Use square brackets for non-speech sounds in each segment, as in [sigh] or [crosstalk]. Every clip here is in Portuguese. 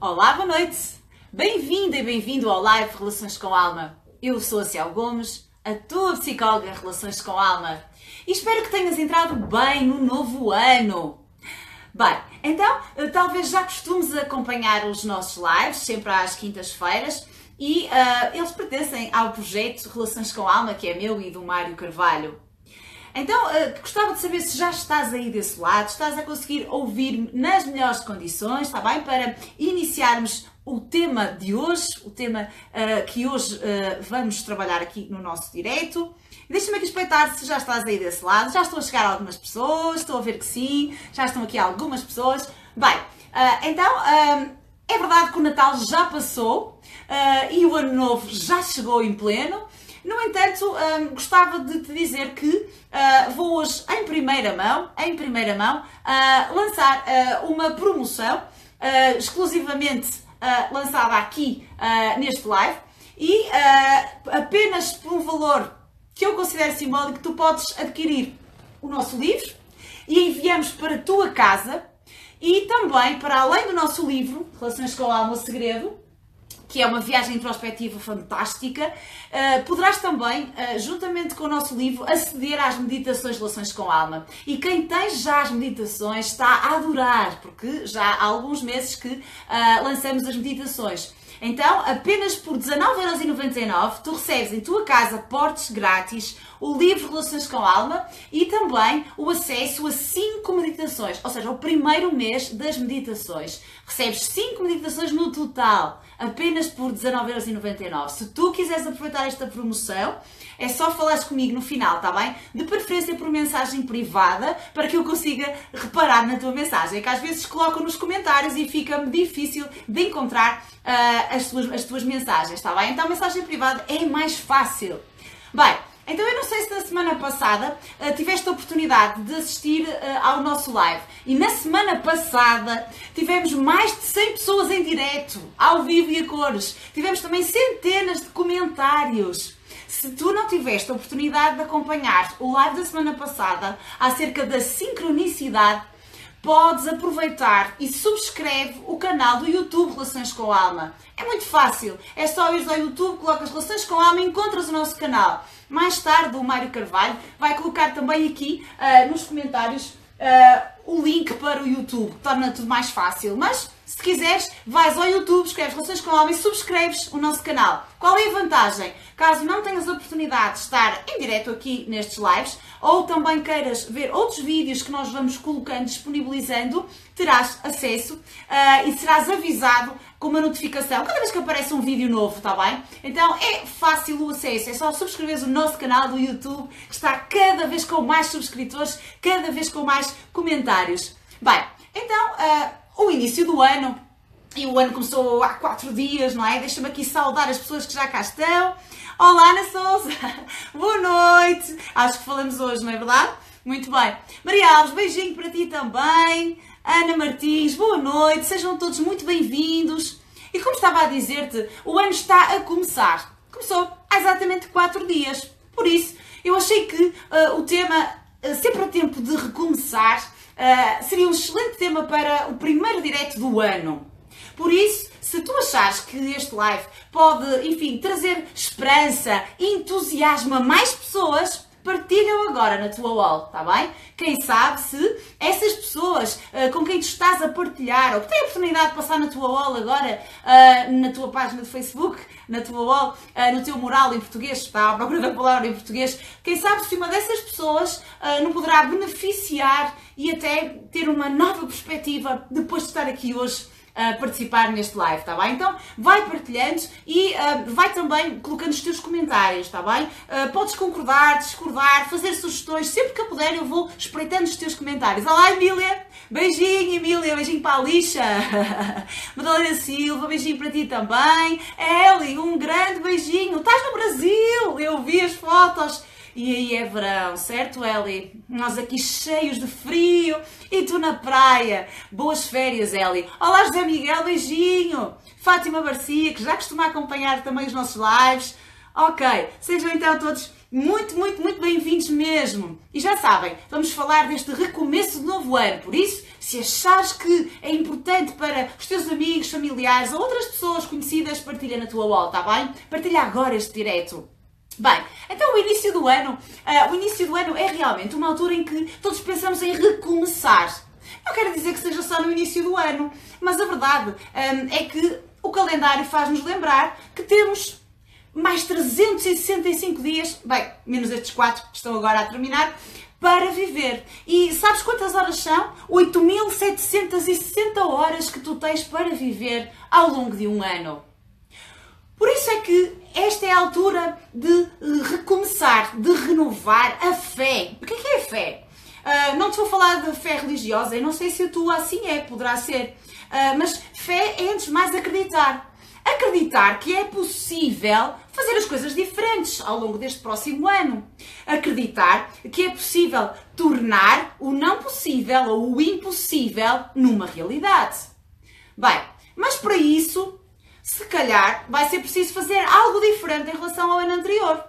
Olá, boa noite! Bem-vinda e bem-vindo ao Live Relações com Alma. Eu sou a Ciel Gomes, a tua psicóloga Relações com Alma, e espero que tenhas entrado bem no novo ano. Bem, então, talvez já costumes acompanhar os nossos lives, sempre às quintas-feiras, e uh, eles pertencem ao projeto Relações com Alma, que é meu e do Mário Carvalho. Então, uh, gostava de saber se já estás aí desse lado, estás a conseguir ouvir nas melhores condições, está bem? Para iniciarmos o tema de hoje, o tema uh, que hoje uh, vamos trabalhar aqui no nosso direito. Deixa-me aqui espreitar se já estás aí desse lado. Já estão a chegar algumas pessoas, estou a ver que sim, já estão aqui algumas pessoas. Bem, então, é verdade que o Natal já passou e o Ano Novo já chegou em pleno. No entanto, um, gostava de te dizer que uh, vou hoje, em primeira mão, em primeira mão, uh, lançar uh, uma promoção exclusivamente lançada aqui neste live. E apenas por um valor que eu considero simbólico, tu podes adquirir o nosso livro e enviamos para a tua casa e também, para além do nosso livro, Relações com a Alma Segredo, que é uma viagem introspectiva fantástica. Uh, poderás também, uh, juntamente com o nosso livro, aceder às meditações relações com alma. E quem tem já as meditações está a adorar, porque já há alguns meses que uh, lançamos as meditações. Então, apenas por 19,99€ tu recebes em tua casa portes grátis o livro Relações com Alma e também o acesso a 5 meditações, ou seja, o primeiro mês das meditações. Recebes 5 meditações no total, apenas por 19,99€. Se tu quiseres aproveitar esta promoção, é só falares comigo no final, está bem? De preferência por mensagem privada, para que eu consiga reparar na tua mensagem. Que às vezes coloco nos comentários e fica-me difícil de encontrar uh, as, tuas, as tuas mensagens, está bem? Então, mensagem privada é mais fácil. Bem, então eu não sei se na semana passada uh, tiveste a oportunidade de assistir uh, ao nosso live. E na semana passada tivemos mais de 100 pessoas em direto, ao vivo e a cores. Tivemos também centenas de comentários. Se tu não tiveste a oportunidade de acompanhar o live da semana passada acerca da sincronicidade, podes aproveitar e subscreve o canal do YouTube Relações com a Alma. É muito fácil, é só ir ao YouTube, colocas Relações com a Alma e encontras o nosso canal. Mais tarde o Mário Carvalho vai colocar também aqui uh, nos comentários uh, o link para o YouTube, torna tudo mais fácil. Mas se quiseres, vais ao YouTube, escreves Relações com e subscreves o nosso canal. Qual é a vantagem? Caso não tenhas a oportunidade de estar em direto aqui nestes lives, ou também queiras ver outros vídeos que nós vamos colocando, disponibilizando, terás acesso uh, e serás avisado com uma notificação cada vez que aparece um vídeo novo, está bem? Então é fácil o acesso, é só subscreveres o nosso canal do YouTube, que está cada vez com mais subscritores, cada vez com mais comentários. Bem, então. Uh, o início do ano. E o ano começou há quatro dias, não é? Deixa-me aqui saudar as pessoas que já cá estão. Olá, Ana Souza! [laughs] Boa noite! Acho que falamos hoje, não é verdade? Muito bem. Maria Alves, beijinho para ti também. Ana Martins, boa noite. Sejam todos muito bem-vindos. E como estava a dizer-te, o ano está a começar. Começou há exatamente quatro dias. Por isso, eu achei que uh, o tema, uh, sempre a tempo de recomeçar, uh, seria um excelente tema para o primeiro direto do ano. Por isso, se tu achares que este live pode, enfim, trazer esperança entusiasmo a mais pessoas, partilha-o agora na tua wall, está bem? Quem sabe se essas pessoas uh, com quem tu estás a partilhar, ou que têm a oportunidade de passar na tua wall agora, uh, na tua página de Facebook, na tua wall, uh, no teu mural em português, está à procura da palavra em português, quem sabe se uma dessas pessoas não poderá beneficiar e até ter uma nova perspectiva depois de estar aqui hoje a participar neste live, está bem? Então vai partilhando e uh, vai também colocando os teus comentários, está bem? Uh, podes concordar, discordar, fazer sugestões, sempre que eu puder eu vou espreitando os teus comentários. Olá Emília, beijinho Emília, beijinho para a lixa. [laughs] Madalena Silva, beijinho para ti também. Eli, um grande beijinho. Estás no Brasil, eu vi as fotos. E aí é verão, certo, Eli? Nós aqui cheios de frio e tu na praia. Boas férias, Eli. Olá, José Miguel, beijinho. Fátima Garcia, que já costuma acompanhar também os nossos lives. Ok, sejam então todos muito, muito, muito bem-vindos mesmo. E já sabem, vamos falar deste recomeço de novo ano. Por isso, se achares que é importante para os teus amigos, familiares ou outras pessoas conhecidas, partilha na tua wall, tá bem? Partilha agora este direto. Bem, então o início do ano, uh, o início do ano é realmente uma altura em que todos pensamos em recomeçar. Não quero dizer que seja só no início do ano, mas a verdade um, é que o calendário faz-nos lembrar que temos mais 365 dias, bem, menos estes 4 que estão agora a terminar, para viver. E sabes quantas horas são? 8.760 horas que tu tens para viver ao longo de um ano. Por isso é que esta é a altura de recomeçar, de renovar a fé. O que é, é fé? Uh, não te vou falar de fé religiosa, eu não sei se a tua assim é, poderá ser. Uh, mas fé é antes de mais acreditar. Acreditar que é possível fazer as coisas diferentes ao longo deste próximo ano. Acreditar que é possível tornar o não possível ou o impossível numa realidade. Bem, mas para isso, se calhar, vai ser preciso fazer algo diferente em relação ao ano anterior.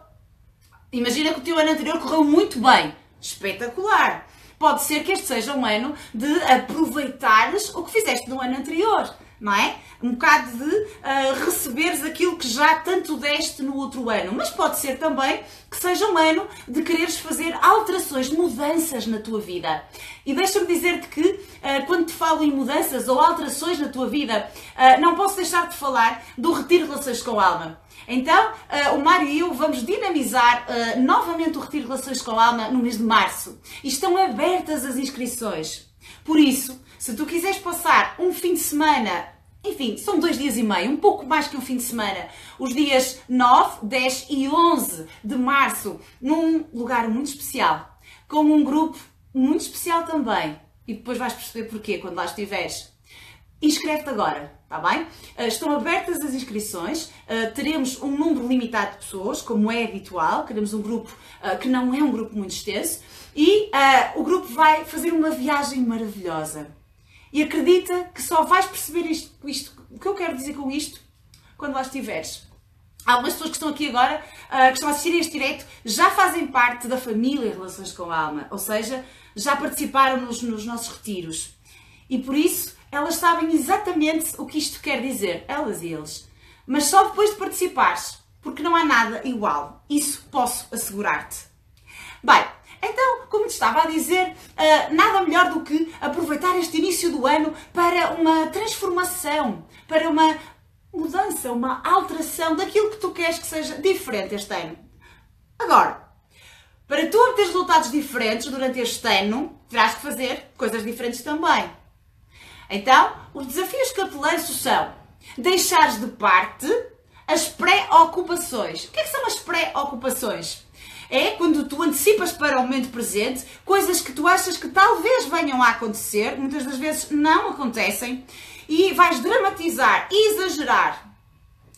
Imagina que o teu ano anterior correu muito bem. Espetacular! Pode ser que este seja um ano de aproveitares o que fizeste no ano anterior não é? Um bocado de uh, receberes aquilo que já tanto deste no outro ano. Mas pode ser também que seja um ano de quereres fazer alterações, mudanças na tua vida. E deixa-me dizer-te que uh, quando te falo em mudanças ou alterações na tua vida, uh, não posso deixar de falar do Retiro Relações com a Alma. Então, uh, o Mário e eu vamos dinamizar uh, novamente o Retiro Relações com a Alma no mês de março. E estão abertas as inscrições. Por isso, se tu quiseres passar um fim de semana, enfim, são dois dias e meio, um pouco mais que um fim de semana, os dias 9, 10 e 11 de março, num lugar muito especial, com um grupo muito especial também. E depois vais perceber porquê quando lá estiveres. Inscreve-te agora, está bem? Uh, estão abertas as inscrições, uh, teremos um número limitado de pessoas, como é habitual, queremos um grupo uh, que não é um grupo muito extenso, e o grupo vai fazer uma viagem maravilhosa. E acredita que só vais perceber isto, isto, o que eu quero dizer com isto quando lá estiveres. Algumas pessoas que estão aqui agora, uh, que estão a assistir a este direito, já fazem parte da família Relações com a Alma, ou seja, já participaram nos, nos nossos retiros. E por isso, elas sabem exatamente o que isto quer dizer, elas e eles. Mas só depois de participares, porque não há nada igual. Isso posso assegurar-te. Bem, então, como te estava a dizer, uh, nada melhor do que aproveitar este início do ano para uma transformação, para uma mudança, uma alteração daquilo que tu queres que seja diferente este ano. Agora, para tu obter resultados diferentes durante este ano, terás que fazer coisas diferentes também. Então, os desafios que eu te lanço são deixares de parte as pré-ocupações. O que, é que são as pré-ocupações? É quando tu antecipas para o momento presente coisas que tu achas que talvez venham a acontecer, muitas das vezes não acontecem, e vais dramatizar, exagerar.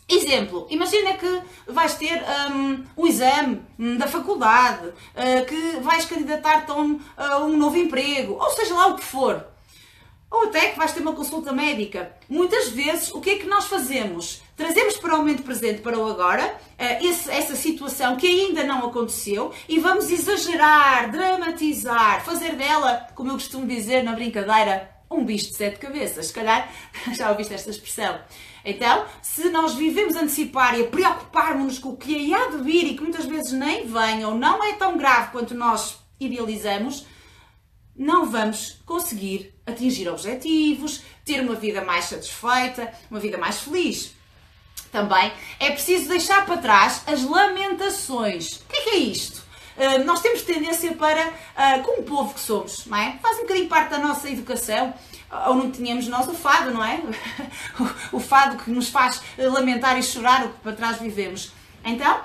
Exemplo, imagina que vais ter um, um exame da faculdade, uh, que vais candidatar-te a um, a um novo emprego, ou seja lá o que for ou até que vais ter uma consulta médica. Muitas vezes, o que é que nós fazemos? Trazemos para o momento presente, para o agora, eh, essa situação que ainda não aconteceu e vamos exagerar, dramatizar, fazer dela, como eu costumo dizer na brincadeira, um bicho de sete cabeças. Se calhar [laughs] já ouviste esta expressão. Então, se nós vivemos antecipar e a preocupar-nos com o que há de vir e que muitas vezes nem vem ou não é tão grave quanto nós idealizamos, não vamos conseguir atingir objetivos, ter uma vida mais satisfeita, uma vida mais feliz. Também é preciso deixar para trás as lamentações. O que é, que é isto? Uh, nós temos tendência para, uh, como povo que somos, não é? Faz um bocadinho parte da nossa educação, ou não tínhamos nós o fado, não é? [laughs] o, fado que nos faz lamentar e chorar o que para trás vivemos. Então,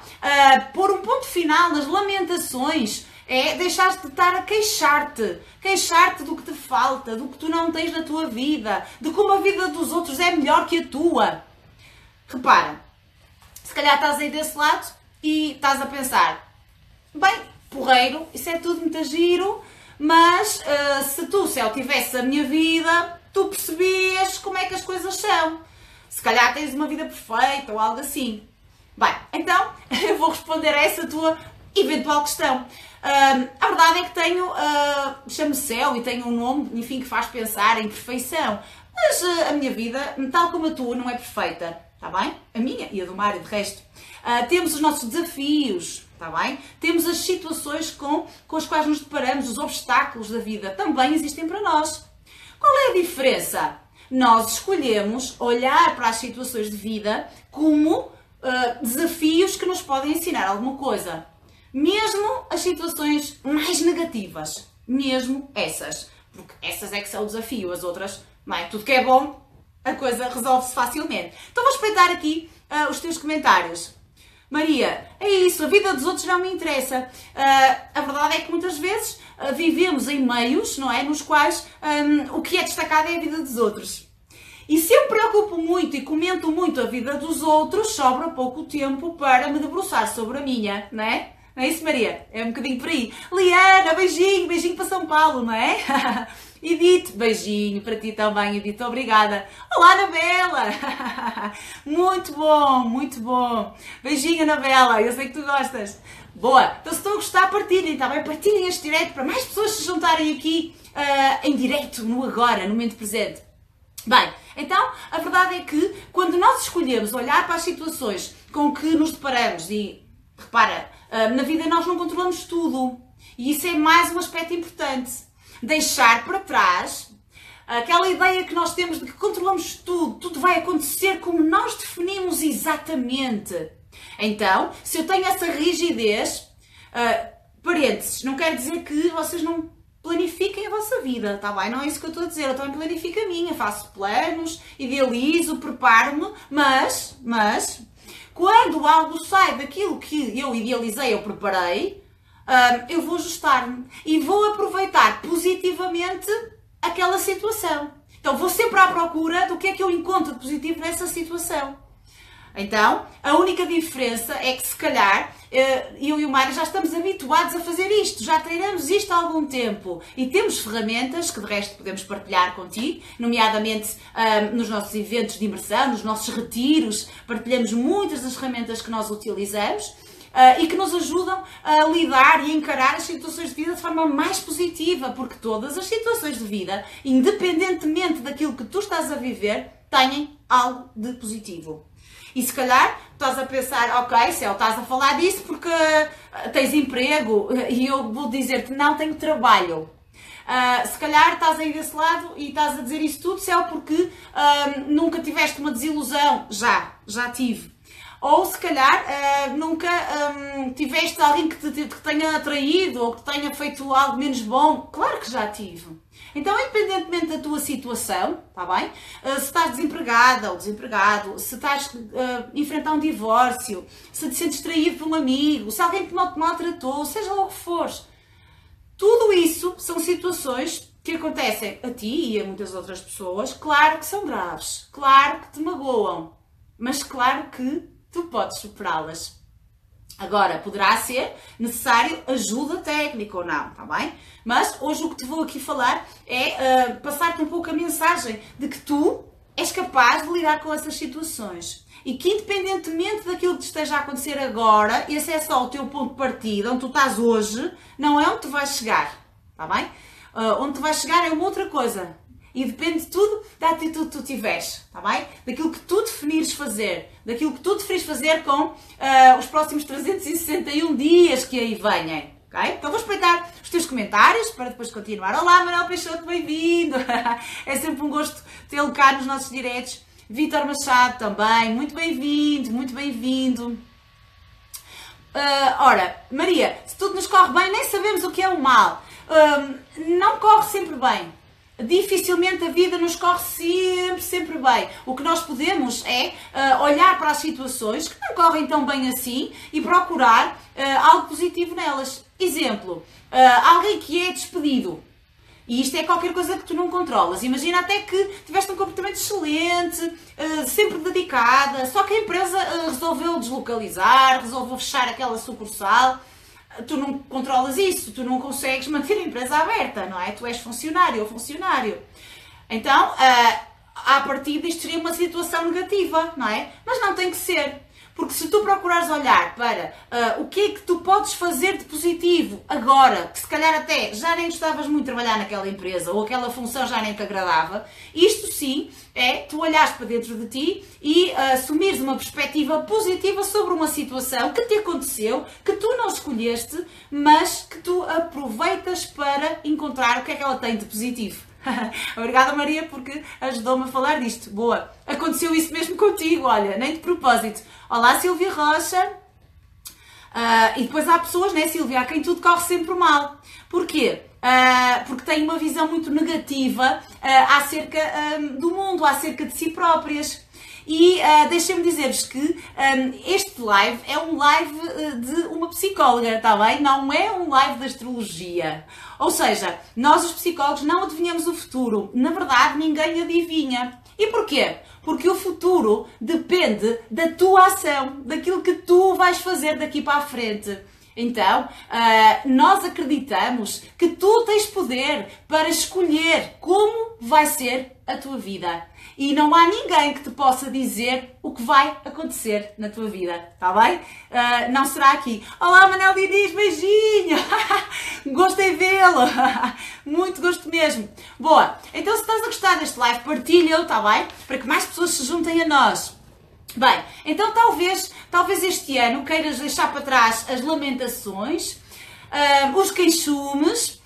pôr um ponto final nas lamentações, é deixar de estar a queixar-te. Queixar-te do que te falta, do que tu não tens na tua vida, de como a vida dos outros é melhor que a tua. Repara, se calhar estás aí desse lado e estás a pensar: bem, porreiro, isso é tudo muito giro, mas uh, se tu, se eu tivesse a minha vida, tu percebias como é que as coisas são. Se calhar tens uma vida perfeita ou algo assim. Bem, então [laughs] eu vou responder a essa tua eventual questão. Uh, a verdade é que tenho, uh, chamo céu e tenho um nome, enfim, que faz pensar em perfeição. Mas uh, a minha vida, tal como a tua, não é perfeita, está bem? A minha e a do Mário, de resto. Uh, temos os nossos desafios, está bem? Temos as situações com, com as quais nos deparamos, os obstáculos da vida, também existem para nós. Qual é a diferença? Nós escolhemos olhar para as situações de vida como desafios que nos podem ensinar alguma coisa. Mesmo as situações mais negativas, mesmo essas. Porque essas é que são o desafio, as outras, não é? Tudo que é bom, a coisa resolve-se facilmente. Então vou espreitar aqui uh, os teus comentários. Maria, é isso, a vida dos outros não me interessa. Uh, a verdade é que muitas vezes uh, vivemos em meios, não é? Nos quais um, o que é destacado é a vida dos outros. E se eu preocupo muito e comento muito a vida dos outros, sobra pouco tempo para me debruçar sobre a minha, não é? Não é isso, Maria? É um bocadinho por aí. Liana, beijinho, beijinho para São Paulo, não é? [laughs] Edith, beijinho para ti também, Edith, obrigada. Olá, Anabela! [laughs] Muito bom, muito bom. Beijinho, Anabela, eu sei que tu gostas. Boa, então se estão a gostar, partilhem, está bem? Partilhem este direto para mais pessoas se juntarem aqui uh, em direto, no agora, no momento presente. Bem, então a verdade é que quando nós escolhemos olhar para as situações com que nos deparamos e repara, na vida nós não controlamos tudo. E isso é mais um aspecto importante deixar para trás aquela ideia que nós temos de que controlamos tudo, tudo vai acontecer como nós definimos exatamente. Então, se eu tenho essa rigidez, uh, parênteses, não quer dizer que vocês não planifiquem a vossa vida, está bem? Não é isso que eu estou a dizer, eu também planifico a minha, faço planos, idealizo, preparo-me, mas, mas, quando algo sai daquilo que eu idealizei, eu preparei, eu vou ajustar-me e vou aproveitar positivamente aquela situação. Então vou sempre à procura do que é que eu encontro de positivo nessa situação. Então, a única diferença é que se calhar eu e o Mário já estamos habituados a fazer isto, já treinamos isto há algum tempo e temos ferramentas que de resto podemos partilhar contigo, nomeadamente nos nossos eventos de imersão, nos nossos retiros, partilhamos muitas das ferramentas que nós utilizamos uh, e que nos ajudam a lidar e encarar as situações de vida de forma mais positiva, porque todas as situações de vida, independentemente daquilo que tu estás a viver, têm algo de positivo. E se calhar estás a pensar, ok, Céu, estás a falar disso porque uh, tens emprego [laughs] e eu vou dizer-te, não tenho trabalho. Uh, se calhar estás aí desse lado e estás a dizer isso tudo, Céu, porque uh, nunca tiveste uma desilusão. Já, já tive. Ou se calhar uh, nunca um, tiveste alguém que te, que tenha atraído ou que tenha feito algo menos bom. Claro que já tive. Então, independentemente da tua situação, tá bem? Uh, se estás desempregada ou desempregado, se estás uh, a enfrentar um divórcio, se te sentes traído por um amigo, se alguém te maltratou, seja lá o que for. Tudo isso são situações que acontecem a ti e a muitas outras pessoas. Claro que são graves, claro que te magoam, mas claro que tu podes superá-las. Agora, poderá ser necessário ajuda técnica ou não, está bem? Mas hoje o que te vou aqui falar é uh, passar-te um pouco a mensagem de que tu és capaz de lidar com essas situações. E que independentemente daquilo que te esteja a acontecer agora, esse é só o teu ponto de partida, onde tu estás hoje, não é onde tu vais chegar, está bem? Uh, onde tu vais chegar é uma outra coisa. E depende tudo da atitude que tu tiveres, está bem? Daquilo que tu definires fazer, daquilo que tu definires fazer com uh, os próximos 361 dias que aí venham. Okay? Então vou espreitar os teus comentários para depois continuar. Olá, Manuel Peixoto, bem-vindo! [laughs] é sempre um gosto tê-lo cá nos nossos diretos. Vitor Machado também, muito bem-vindo, muito bem-vindo. Uh, ora, Maria, se tudo nos corre bem, nem sabemos o que é o mal. Uh, não corre sempre bem dificilmente a vida nos corre sempre, sempre bem. O que nós podemos é uh, olhar para as situações que não correm tão bem assim e procurar uh, algo positivo nelas. Exemplo, uh, alguém que é despedido. E isto é qualquer coisa que tu não controlas. Imagina até que tiveste um comportamento excelente, sempre dedicada, só que a empresa resolveu deslocalizar, resolveu fechar aquela sucursal tu não controlas isso, tu não consegues manter a empresa aberta, não é? Tu és funcionário ou funcionário. Então, uh, à partida, isto seria uma situação negativa, não é? Mas não tem que ser. Porque se tu procurares olhar para uh, o que é que tu podes fazer de positivo agora, que se calhar até já nem gostavas muito de trabalhar naquela empresa ou aquela função já nem te agradava, isto sim é tu olhares para dentro de ti e uh, assumires uma perspectiva positiva sobre uma situação que te aconteceu, que tu não escolheste, mas que tu aproveitas para encontrar o que é que ela tem de positivo. [laughs] Obrigada, Maria, porque ajudou-me a falar disto. Boa. Aconteceu isso mesmo contigo, olha, nem de propósito. Olá, Silvia Rocha. Uh, e depois há pessoas, né, Silvia, a quem tudo corre sempre mal. Porquê? Uh, porque têm uma visão muito negativa uh, acerca do mundo, acerca de si próprias. E uh, deixem-me dizer-vos que um, este live é um live de uma psicóloga, está bem? Não é um live de astrologia. Ou seja, nós os psicólogos não adivinhamos o futuro. Na verdade, ninguém adivinha. E porquê? Porque o futuro depende da tua ação, daquilo que tu vais fazer daqui para a frente. Então, uh, nós acreditamos que tu tens poder para escolher como vai ser a tua vida. E não há ninguém que te possa dizer o que vai acontecer na tua vida, está bem? Uh, não será aqui. Olá, Manel Diniz, beijinho! [laughs] Gostei vê-lo! [laughs] Muito gosto mesmo. Boa, então se estás a gostar deste live, partilha-o, está bem? Para que mais pessoas se juntem a nós. Bem, então talvez, talvez este ano queiras deixar para trás as lamentações, uh, os queixumes,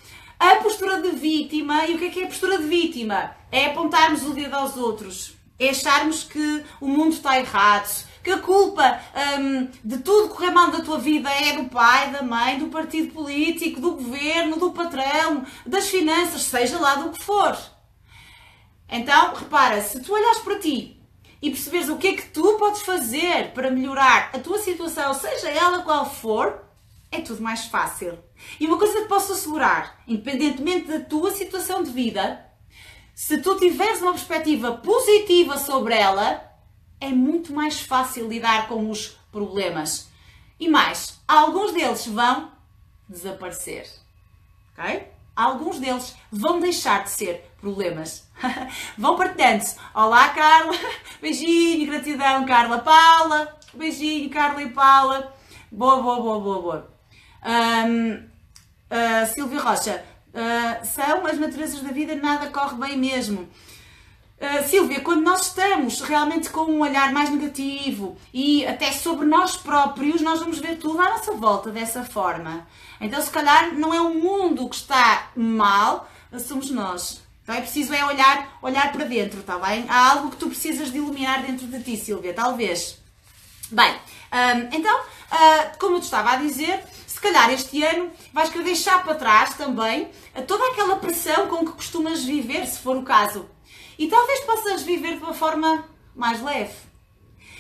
vítima. E o que é que é a postura de vítima? É apontarmos o dedo aos outros, é acharmos que o mundo está errado, que a culpa um, de tudo correr mal da tua vida é do pai, da mãe, do partido político, do governo, do patrão, das finanças, seja lá do que for. Então, repara, se tu olhas para ti e perceberes o que é que tu podes fazer para melhorar a tua situação, seja ela qual for, é tudo mais fácil. E uma coisa que posso assegurar, independentemente da tua situação de vida, se tu tiveres uma perspectiva positiva sobre ela, é muito mais fácil lidar com os problemas. E mais, alguns deles vão desaparecer. Ok? Alguns deles vão deixar de ser problemas. [laughs] Vão partilhando-se. Olá, Carla. [laughs] Beijinho, gratidão, Carla. Paula. Beijinho, Carla e Paula. Boa, boa, boa, boa, boa. Um, uh, ah, Silvia Rocha. Uh, são as naturezas da vida, nada corre bem mesmo. Uh, Silvia, quando nós estamos realmente com um olhar mais negativo e até sobre nós próprios, nós vamos ver tudo à nossa volta dessa forma. Então, se calhar, não é o mundo que está mal, somos nós. Então é preciso é olhar, olhar para dentro, está bem? Há algo que tu precisas de iluminar dentro de ti, Silvia, talvez. Bem, então, uh, como eu te estava a dizer, se calhar este ano vais querer deixar para trás também toda aquela pressão com que costumas viver, se for o caso. E talvez possas viver de uma forma mais leve.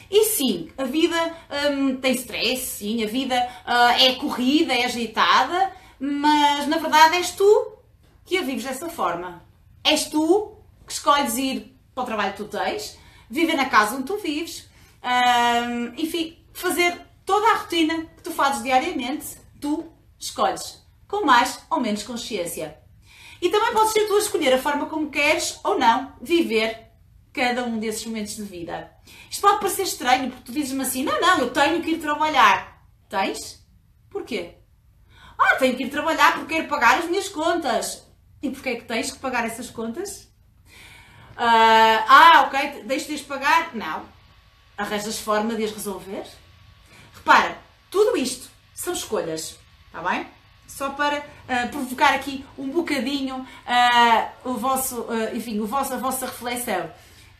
E sim, a vida um, tem stress, sim, a vida uh, é corrida, é agitada, mas na verdade és tu que a vives dessa forma. És tu que escolhes ir para o trabalho que tu tens, viver na casa onde tu vives, um, enfim, fazer toda a rotina que tu fazes diariamente, tu escolhes, com mais ou menos consciência. E também podes ser tu a escolher a forma como queres ou não viver cada um desses momentos de vida. Isto pode parecer estranho, porque tu dizes-me assim: não, não, eu tenho que ir trabalhar. Tens? Porquê? Ah, tenho que ir trabalhar porque quero pagar as minhas contas. E porquê é que tens que pagar essas contas? Uh, ah, ok, deixas de pagar? Não. Arranjas forma de as resolver? Repara, tudo isto são escolhas, está bem? Só para uh, provocar aqui um bocadinho uh, o vosso, enfim, o vosso, a vossa reflexão.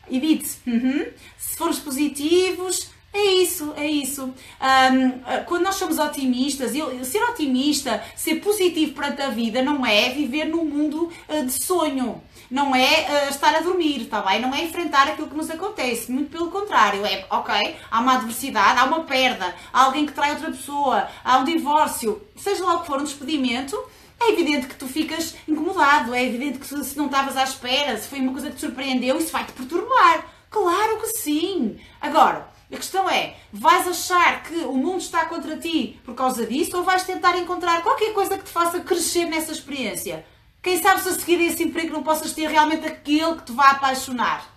E dite, uhum, se formos positivos, é isso, é isso. Um, quando nós somos otimistas, eu, ser otimista, ser positivo perante a vida, não é viver num mundo uh, de sonho. Não é uh, estar a dormir, tá bem? Não é enfrentar aquilo que nos acontece. Muito pelo contrário. É, ok, há uma adversidade, há uma perda, há alguém que trai outra pessoa, há um divórcio, seja lá o que for, um despedimento. É evidente que tu ficas incomodado, é evidente que se não estavas à espera, se foi uma coisa que te surpreendeu, isso vai te perturbar. Claro que sim! Agora, a questão é, vais achar que o mundo está contra ti por causa disso ou vais tentar encontrar qualquer coisa que te faça crescer nessa experiência? Quem sabe se a seguir esse emprego não possas ter realmente aquele que te vá apaixonar.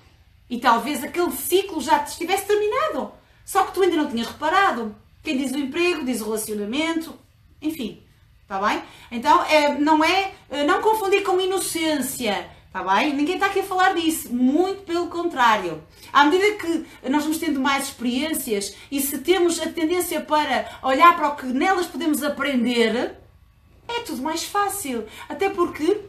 E talvez aquele ciclo já te estivesse terminado. Só que tu ainda não tinhas reparado. Quem diz o emprego, diz o relacionamento, enfim, está bem? Então, é, não é, é não confundir com inocência, está bem? Ninguém está aqui a falar disso, muito pelo contrário. À medida que nós vamos tendo mais experiências e se temos a tendência para olhar para o que nelas podemos aprender, é tudo mais fácil. Até porque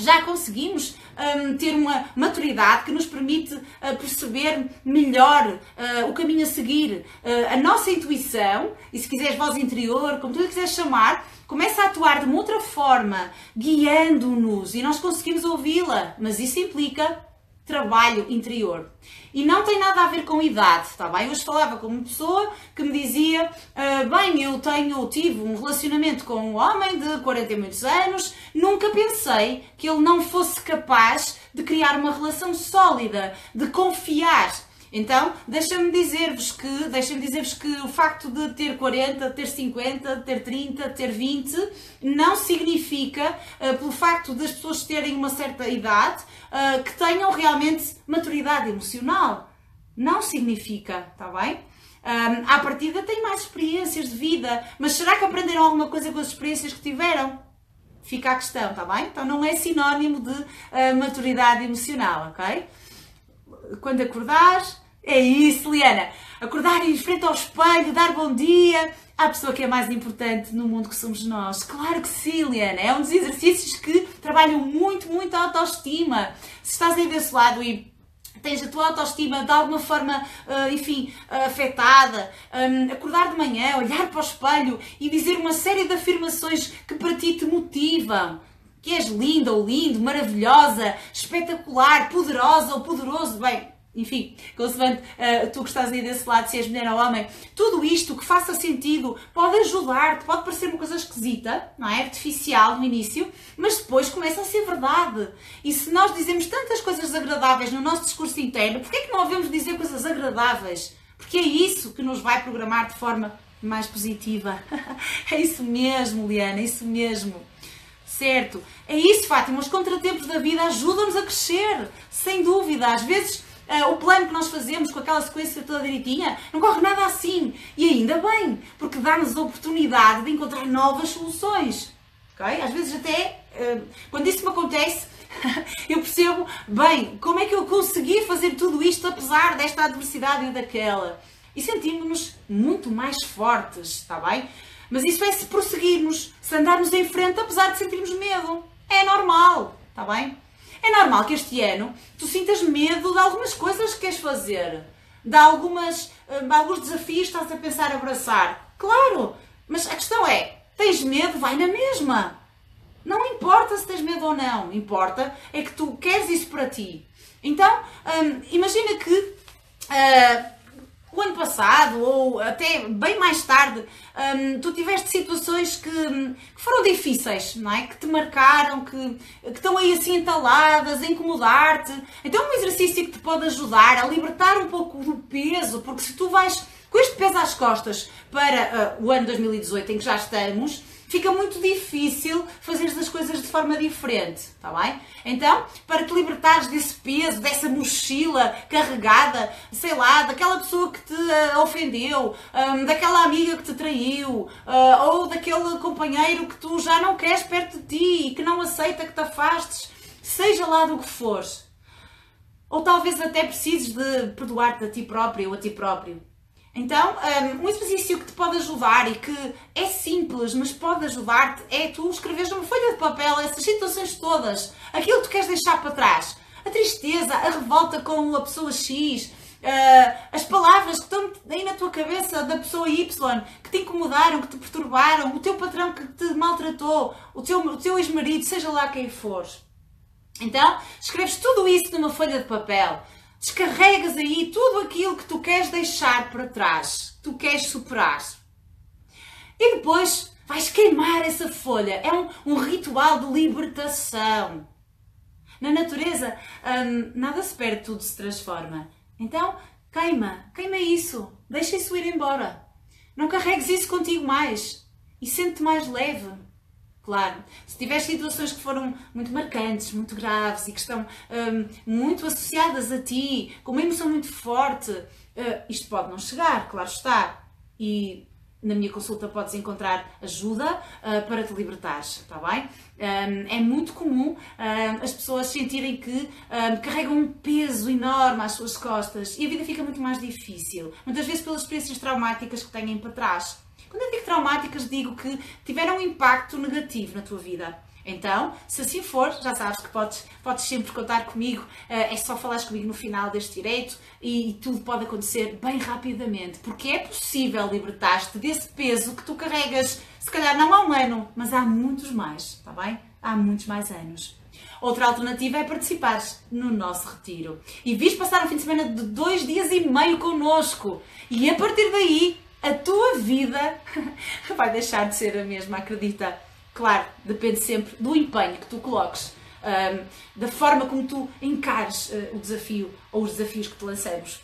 já conseguimos um, ter uma maturidade que nos permite uh, perceber melhor uh, o caminho a seguir. Uh, a nossa intuição, e se quiseres voz interior, como tu quiseres chamar, começa a atuar de uma outra forma, guiando-nos e nós conseguimos ouvi-la, mas isso implica trabalho interior. E não tem nada a ver com idade, está bem? Hoje falava com uma pessoa que me dizia: ah, bem, eu tenho, tive um relacionamento com um homem de 40 e muitos anos, nunca pensei que ele não fosse capaz de criar uma relação sólida, de confiar. Então, deixa-me dizer-vos que, deixa-me dizer-vos que o facto de ter 40, ter 50, ter 30, ter 20, não significa, uh, pelo facto das pessoas terem uma certa idade, uh, que tenham realmente maturidade emocional. Não significa, está bem? Um, à partida têm mais experiências de vida, mas será que aprenderam alguma coisa com as experiências que tiveram? Fica a questão, está bem? Então não é sinónimo de uh, maturidade emocional, ok? Quando acordares, é isso, Liana. Acordar em frente ao espelho, dar bom dia à pessoa que é mais importante no mundo que somos nós. Claro que sim, Liana. É um dos exercícios que trabalham muito, muito a autoestima. Se estás aí desse lado e tens a tua autoestima de alguma forma, uh, enfim, afetada, um, acordar de manhã, olhar para o espelho e dizer uma série de afirmações que para ti te motivam. Que és linda ou lindo, maravilhosa, espetacular, poderosa ou poderoso. Bem, enfim, consoante uh, tu que estás aí desse lado, se és mulher ou homem, tudo isto que faça sentido pode ajudar-te, pode parecer uma coisa esquisita, não é? Artificial no início, mas depois começa a ser verdade. E se nós dizemos tantas coisas agradáveis no nosso discurso interno, porquê é que não devemos dizer coisas agradáveis? Porque é isso que nos vai programar de forma mais positiva. [laughs] é isso mesmo, Liana, é isso mesmo. Certo? É isso, Fátima. Os contratempos da vida ajudam-nos a crescer, sem dúvida. Às vezes uh, o plano que nós fazemos com aquela sequência toda direitinha, não corre nada assim. E ainda bem, porque dá-nos a oportunidade de encontrar novas soluções. Okay? Às vezes até, uh, quando isso me acontece, [laughs] eu percebo, bem, como é que eu consegui fazer tudo isto apesar desta adversidade e daquela? E sentimos-nos muito mais fortes, está bem? Mas isso é se prosseguirmos, se andarmos em frente apesar de sentirmos medo. É normal, está bem? É normal que este ano tu sintas medo de algumas coisas que queres fazer, de algumas, de alguns desafios que estás a pensar abraçar. Claro, mas a questão é: tens medo? Vai na mesma. Não importa se tens medo ou não, importa é que tu queres isso para ti. Então, hum, imagina que uh, o ano passado ou até bem mais tarde, hum, tu tiveste situações que, que, foram difíceis, não é? Que te marcaram, que, que estão aí assim entaladas, a incomodar-te. Então, um exercício que te pode ajudar a libertar um pouco do peso, porque se tu vais com este peso às costas para uh, o ano 2018 em que já estamos, fica muito difícil fazer as coisas de forma diferente, está bem? Então, para te libertares desse peso, dessa mochila carregada, sei lá, daquela pessoa que te uh, ofendeu, um, daquela amiga que te traiu, uh, ou daquele companheiro que tu já não queres perto de ti e que não aceita que te afastes, seja lá do que fores. Ou talvez até precises de perdoar-te a ti próprio ou a ti próprio. Então, um exercício que te pode ajudar e que é simples, mas pode ajudar-te, é tu escreveres numa folha de papel essas situações todas, aquilo que tu queres deixar para trás. A tristeza, a revolta com a pessoa X, uh, as palavras que estão aí na tua cabeça da pessoa Y, que te incomodaram, que te perturbaram, o teu patrão que te maltratou, o teu, o teu ex-marido, seja lá quem for. Então, escreves tudo isso numa folha de papel descarregas aí tudo aquilo que tu queres deixar para trás, que tu queres superar. E depois vais queimar essa folha. É um, um ritual de libertação. Na natureza, hum, nada se perde, tudo se transforma. Então, queima, queima isso. Deixa isso ir embora. Não carregues isso contigo mais. E sente-te mais leve. Claro, se tiveres situações que foram muito marcantes, muito graves e que estão hum, muito associadas a ti, com uma emoção muito forte, uh, isto pode não chegar, claro está. E na minha consulta podes encontrar ajuda uh, para te libertares, está bem? Um, é muito comum um, as pessoas sentirem que um, carregam um peso enorme às suas costas e a vida fica muito mais difícil. Muitas vezes pelas experiências traumáticas que têm para trás. Quando eu digo traumáticas, digo que tiveram um impacto negativo na tua vida. Então, se assim for, já sabes que podes, podes sempre contar comigo, eh, é só falares comigo no final deste direito e, e tudo pode acontecer bem rapidamente, porque é possível libertar-te desse peso que tu carregas, se calhar não há um ano, mas há muitos mais, está bem? Há muitos mais anos. Outra alternativa é participares no nosso retiro. E vis passar um fim de semana de dois dias e meio connosco. E a partir daí, a tua vida [laughs] vai deixar de ser a mesma, acredita. Claro, depende sempre do empenho que tu coloques, um, da forma como tu encares uh, o desafio ou os desafios que te lançamos.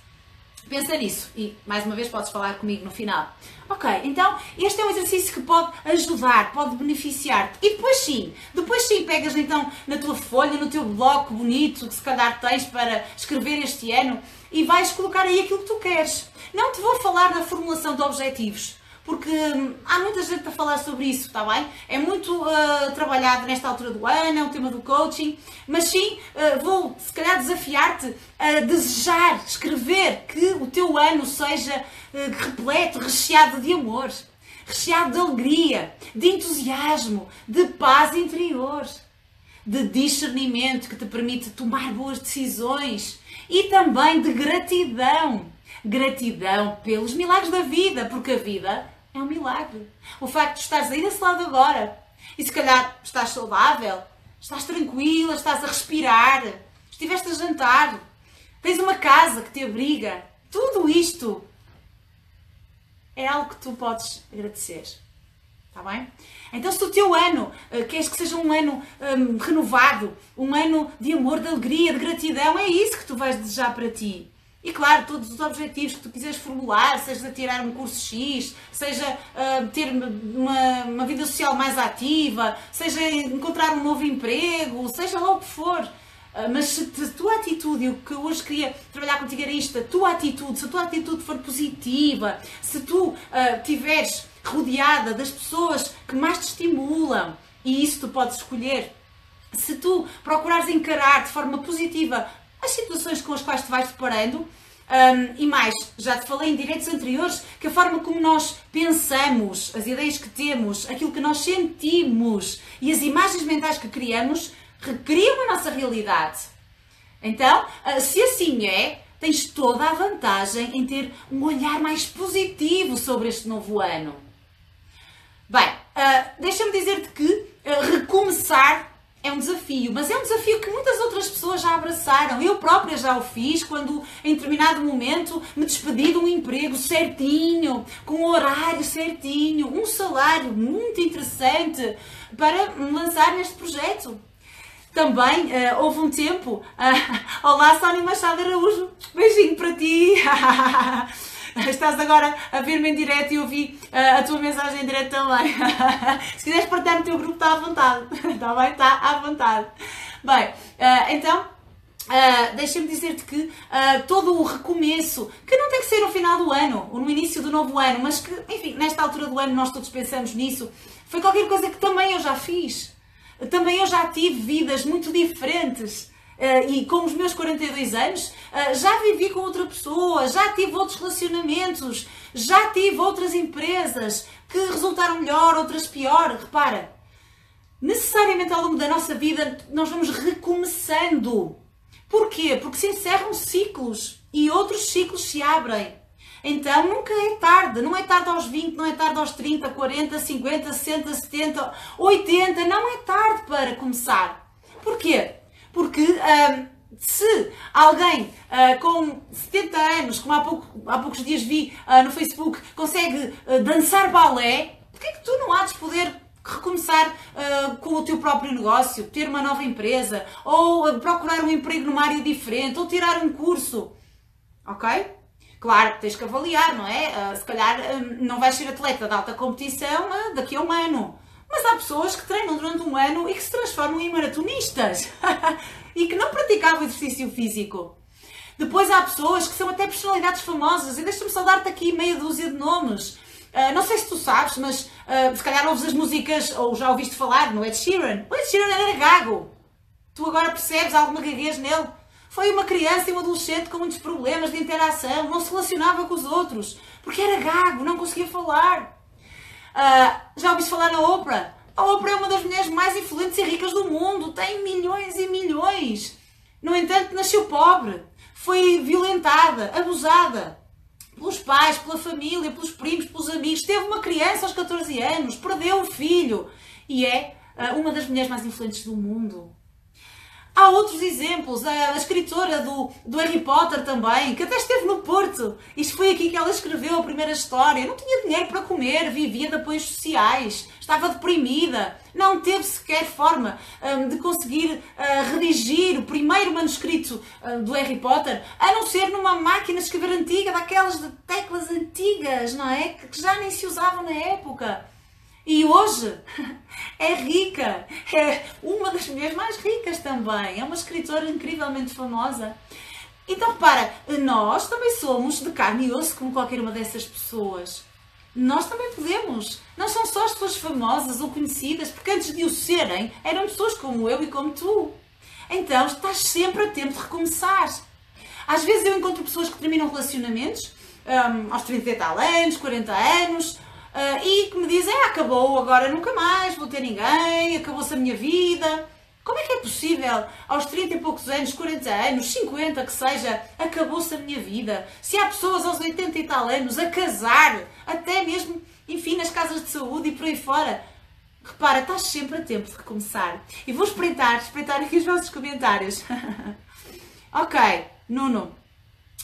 Pensa nisso e, mais uma vez, podes falar comigo no final. Ok, então este é um exercício que pode ajudar, pode beneficiar-te. E depois sim, depois sim pegas então na tua folha, no teu bloco bonito que se calhar tens para escrever este ano e vais colocar aí aquilo que tu queres. Não te vou falar da formulação de objetivos porque hum, há muita gente a falar sobre isso, está bem? É muito uh, trabalhado nesta altura do ano, é um tema do coaching, mas sim, uh, vou se calhar desafiar-te a desejar, escrever que o teu ano seja uh, repleto, recheado de amor, recheado de alegria, de entusiasmo, de paz interior, de discernimento que te permite tomar boas decisões e também de gratidão. Gratidão pelos milagres da vida, porque a vida é um milagre. O facto de estares aí desse lado agora e se calhar estás saudável, estás tranquila, estás a respirar, estiveste a jantar, tens uma casa que te abriga, tudo isto é algo que tu podes agradecer. Está bem? Então, se o teu ano uh, queres que seja um ano um, renovado, um ano de amor, de alegria, de gratidão, é isso que tu vais desejar para ti. E claro, todos os objetivos que tu quiseres formular, seja tirar um curso X, seja uh, ter uma, uma vida social mais ativa, seja encontrar um novo emprego, seja lá o que for. Uh, mas se a tua atitude, o que eu hoje queria trabalhar contigo era isto, a tua atitude, se a tua atitude for positiva, se tu uh, tiveres rodeada das pessoas que mais te estimulam, e isso tu podes escolher, se tu procurares encarar de forma positiva as situações com as quais te vais deparando. Um, e mais, já te falei em direitos anteriores que a forma como nós pensamos, as ideias que temos, aquilo que nós sentimos e as imagens mentais que criamos recriam a nossa realidade. Então, ah, se assim é, tens toda a vantagem em ter um olhar mais positivo sobre este novo ano. Bem, uh, deixa-me dizer-te que uh, recomeçar é um desafio, mas é um desafio que muitas outras pessoas já abraçaram. Eu própria já o fiz quando, em determinado momento, me despedi de um emprego certinho, com um horário certinho, um salário muito interessante para me lançar neste projeto. Também uh, houve um tempo. Uh, [laughs] olá, Sónia Machado Araújo, beijinho para ti. [laughs] Estás agora a ver-me em direto e ouvi uh, a tua mensagem em direto também. [laughs] Se quiseres partilhar no teu grupo, está à vontade. Está [laughs] bem? Está à vontade. Bem, uh, então. Uh, Deixa-me dizer-te que uh, todo o recomeço, que não tem que ser no final do ano ou no início do novo ano, mas que, enfim, nesta altura do ano nós todos pensamos nisso, foi qualquer coisa que também eu já fiz. Também eu já tive vidas muito diferentes. Uh, e com os meus 42 anos, uh, já vivi com outra pessoa, já tive outros relacionamentos, já tive outras empresas que resultaram melhor, outras pior. Repara, necessariamente ao longo da nossa vida nós vamos recomeçando. Porquê? Porque se encerram ciclos e outros ciclos se abrem. Então nunca é tarde, não é tarde aos 20, não é tarde aos 30, 40, 50, 60, 70, 80, não é tarde para começar. Porquê? Porque uh, se alguém uh, com 70 anos, como há, pouco, há poucos dias vi uh, no Facebook, consegue dançar balé, porquê é que tu não há de poder recomeçar uh, com o teu próprio negócio, ter uma nova empresa, ou uh, procurar um emprego numa área diferente, ou tirar um curso. Ok? Claro, tens que avaliar, não é? Uh, se calhar não vais ser atleta de alta competição daqui a um ano. Mas há pessoas que treinam durante um ano e que se transformam em maratonistas [laughs] e que não praticavam exercício físico. Depois há pessoas que são até personalidades famosas, e deixa-me só dar-te aqui meia dúzia de nomes. Uh, não sei se tu sabes, mas uh, se calhar ouves as músicas, ou já ouviste falar no Ed Sheeran. O Ed Sheeran era gago. Tu agora percebes alguma gaguez nele? Foi uma criança e um adolescente com muitos problemas de interação, não se relacionava com os outros, porque era gago, não conseguia falar. Uh, já ouviste falar na Oprah? A Oprah é uma das mulheres mais influentes e ricas do mundo, tem milhões e milhões. No entanto, nasceu pobre, foi violentada, abusada pelos pais, pela família, pelos primos, pelos amigos. Teve uma criança aos 14 anos, perdeu o filho e é uh, uma das mulheres mais influentes do mundo. Há outros exemplos, a, escritora do, do, Harry Potter também, que até esteve no Porto. Isto foi aqui que ela escreveu a primeira história. Não tinha dinheiro para comer, vivia de apoios sociais, estava deprimida, não teve sequer forma um, de conseguir uh, redigir o primeiro manuscrito uh, do Harry Potter, a não ser numa máquina de escrever antiga, daquelas de teclas antigas, não é? Que já nem se usavam na época. E hoje [laughs] é rica, é uma das mulheres mais ricas também, é uma escritora incrivelmente famosa. Então, para nós também somos de carne e osso como qualquer uma dessas pessoas. Nós também podemos. Não são só as pessoas famosas ou conhecidas, porque antes de o serem, eram pessoas como eu e como tu. Então, estás sempre a tempo de recomeçar. Às vezes eu encontro pessoas que terminam relacionamentos um, aos 30 e tal anos, 40 anos, Uh, e que me dizem, ah, acabou, agora nunca mais vou ter ninguém, acabou-se a minha vida. Como é que é possível, aos 30 e poucos anos, 40 anos, 50 que seja, acabou-se a minha vida? Se há pessoas aos 80 e tal anos a casar, até mesmo, enfim, nas casas de saúde e por aí fora. Repara, estás sempre a tempo de recomeçar. E vou espreitar, espreitar aqui os vossos comentários. [laughs] ok, Nuno.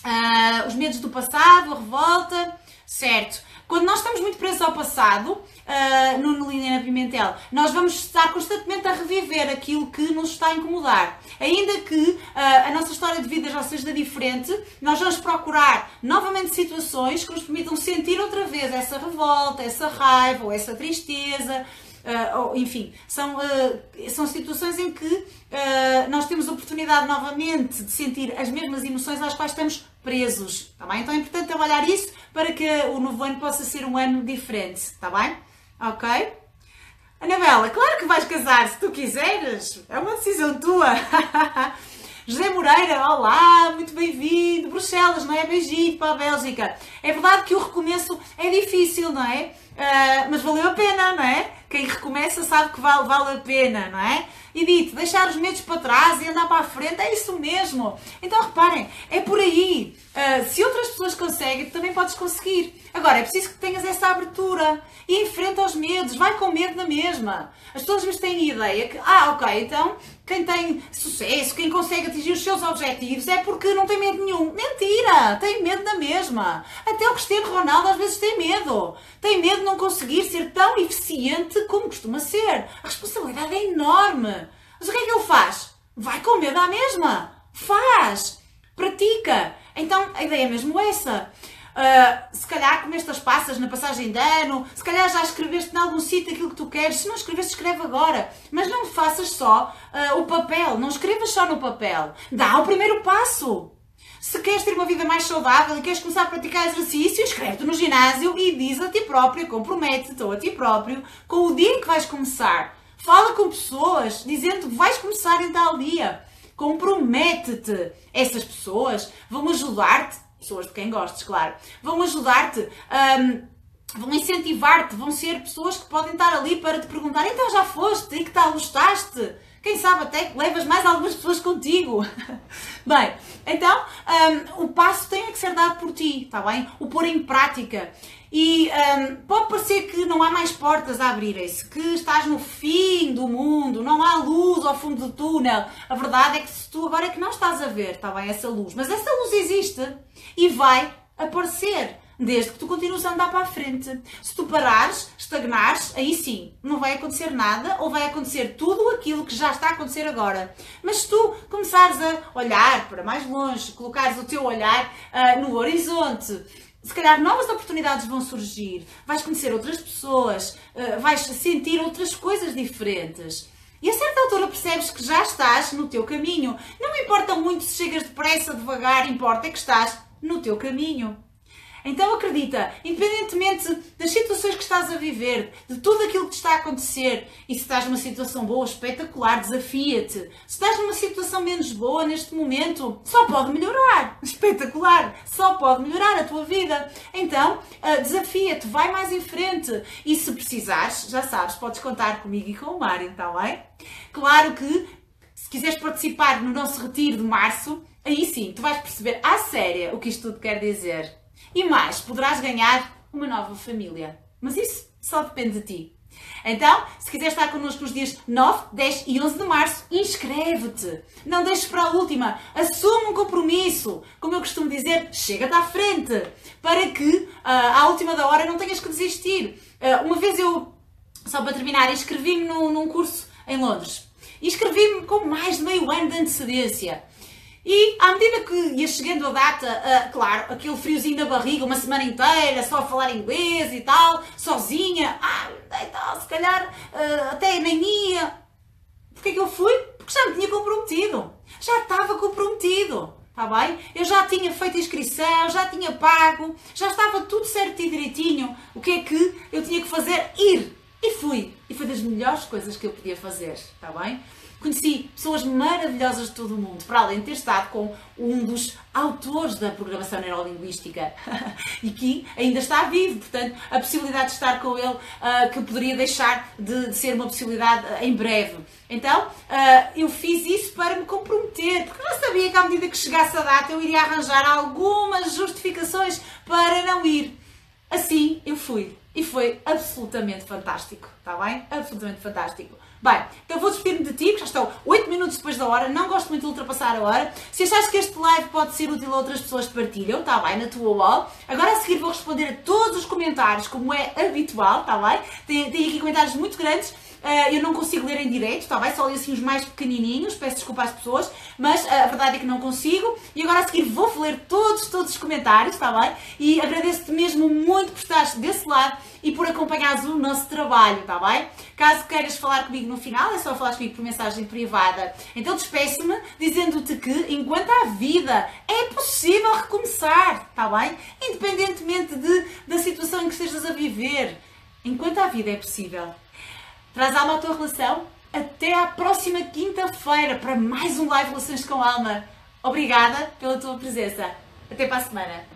Uh, os medos do passado, a revolta, certo. Quando nós estamos muito presos ao passado, uh, no Liliana Pimentel, nós vamos estar constantemente a reviver aquilo que nos está a incomodar. Ainda que uh, a nossa história de vida já seja diferente, nós vamos procurar novamente situações que nos permitam sentir outra vez essa revolta, essa raiva ou essa tristeza. Uh, ou, enfim, são, uh, são situações em que uh, nós temos oportunidade novamente de sentir as mesmas emoções às quais estamos presos. Tá bem? Então é importante trabalhar isso para que o novo ano possa ser um ano diferente. Está bem? Ok? Anabela, claro que vais casar se tu quiseres. É uma decisão tua. [laughs] José Moreira, olá, muito bem-vindo. Bruxelas, não é? Beijinho para a Bélgica. É verdade que o recomeço é difícil, não é? Uh, mas valeu a pena, não é? Quem recomeça sabe que vale, vale a pena, não é? E dito, deixar os medos para trás e andar para a frente, é isso mesmo. Então reparem, é por aí. Uh, se outras pessoas conseguem, tu também podes conseguir. Agora, é preciso que tenhas essa abertura e enfrenta os medos, vai com medo na mesma. As pessoas vezes têm a ideia que, ah, ok, então quem tem sucesso, quem consegue atingir os seus objetivos é porque não tem medo nenhum. Mentira! Tem medo da mesma. Até o Cristiano Ronaldo às vezes tem medo. Tem medo de não conseguir ser tão eficiente como costuma ser. A responsabilidade é enorme. Mas o que é que ele faz? Vai com medo à mesma. Faz. Pratica. Então a ideia é mesmo essa. Uh, se calhar comeste as passas na passagem de ano, se calhar já escreveste em algum sítio aquilo que tu queres. Se não escreveste, escreve agora. Mas não faças só uh, o papel, não escrevas só no papel. Dá o primeiro passo. Se queres ter uma vida mais saudável e queres começar a praticar exercício, inscreve-te no ginásio e diz a ti próprio, compromete-te ou a ti próprio com o dia que vais começar. Fala com pessoas dizendo que vais começar em tal dia. Compromete-te. Essas pessoas vão ajudar-te pessoas de quem gostes, claro, vão ajudar-te. Um, vão incentivar-te, vão ser pessoas que podem estar ali para te perguntar: então já foste? E que tal? Gostaste? Quem sabe até levas mais algumas pessoas contigo. [laughs] bem, então um, o passo tem que ser dado por ti, está bem? O pôr em prática. E um, pode parecer que não há mais portas a abrirem-se, que estás no fim do mundo, não há luz ao fundo do túnel. A verdade é que se tu agora é que não estás a ver, está bem, essa luz. Mas essa luz existe e vai aparecer desde que tu continues a andar para a frente. Se tu parares, estagnares, aí sim, não vai acontecer nada ou vai acontecer tudo aquilo que já está a acontecer agora. Mas se tu começares a olhar para mais longe, colocares o teu olhar uh, no horizonte, se calhar novas oportunidades vão surgir, vais conhecer outras pessoas, uh, vais sentir outras coisas diferentes. E a certa altura percebes que já estás no teu caminho. Não importa muito se chegas depressa, devagar, importa é que estás no teu caminho. Então acredita, independentemente das situações que estás a viver, de tudo aquilo que te está a acontecer, e se estás numa situação boa, espetacular, desafia-te. Se estás numa situação menos boa neste momento, só pode melhorar. [laughs] Espetacular! Só pode melhorar a tua vida. Então, uh, desafia-te, vai mais em frente. E se precisares, já sabes, podes contar comigo e com o Mário, está bem? Claro que, se quiseres participar no nosso retiro de março, aí sim, tu vais perceber à séria o que isto tudo quer dizer. E mais, poderás ganhar uma nova família. Mas isso só depende de ti. Então, se quiser estar connosco nos dias 9, 10 e 11 de março, inscreve-te. Não deixes para a última. Assume um compromisso. Como eu costumo dizer, chega-te à frente. Para que uh, à última da hora não tenhas que desistir. Uh, uma vez eu, só para terminar, inscrevi-me num, num curso em Londres. Inscrevi-me com mais de meio ano de antecedência. E à medida que ia chegando a data, uh, claro, aquele friozinho na barriga, uma semana inteira, só a falar inglês e tal, sozinha, ah, então, se calhar uh, até nem ia. Porquê que eu fui? Porque já me tinha comprometido. Já estava comprometido. Está bem? Eu já tinha feito inscrição, já tinha pago, já estava tudo certo e direitinho. O que é que eu tinha que fazer? Ir. E fui. E foi das melhores coisas que eu podia fazer. Está bem? Conheci pessoas maravilhosas de todo o mundo, para além de ter estado com um dos autores da programação neurolinguística [laughs] e que ainda está vivo, portanto, a possibilidade de estar com ele uh, que poderia deixar de, de, ser uma possibilidade uh, em breve. Então, uh, eu fiz isso para me comprometer, porque eu sabia que à medida que chegasse a data eu iria arranjar algumas justificações para não ir. Assim, eu fui. E foi absolutamente fantástico, está bem? Absolutamente fantástico. Bem, então vou despedir-me de ti, porque já estão 8 minutos depois da hora, não gosto muito de ultrapassar a hora. Se achares que este live pode ser útil a outras pessoas que partilham, está bem, na tua wall. Agora a seguir vou responder a todos os comentários, como é habitual, está bem? Tem, tem aqui comentários muito grandes Uh, eu não consigo ler em direito, está bem? Só li assim os mais pequenininhos, peço desculpa às pessoas, mas uh, a verdade é que não consigo. E agora a seguir vou ler todos, todos os comentários, está bem? E agradeço-te mesmo muito por estares desse lado e por acompanhares o nosso trabalho, está bem? Caso queiras falar comigo no final, é só falar comigo por mensagem privada. Então despeço-me dizendo-te que, enquanto há vida, é possível recomeçar, está bem? Independentemente de, da situação em que estejas a viver. Enquanto há vida é possível. Traz alma à tua relação. Até à próxima quinta-feira para mais um Live Relações com Alma. Obrigada pela tua presença. Até para a semana.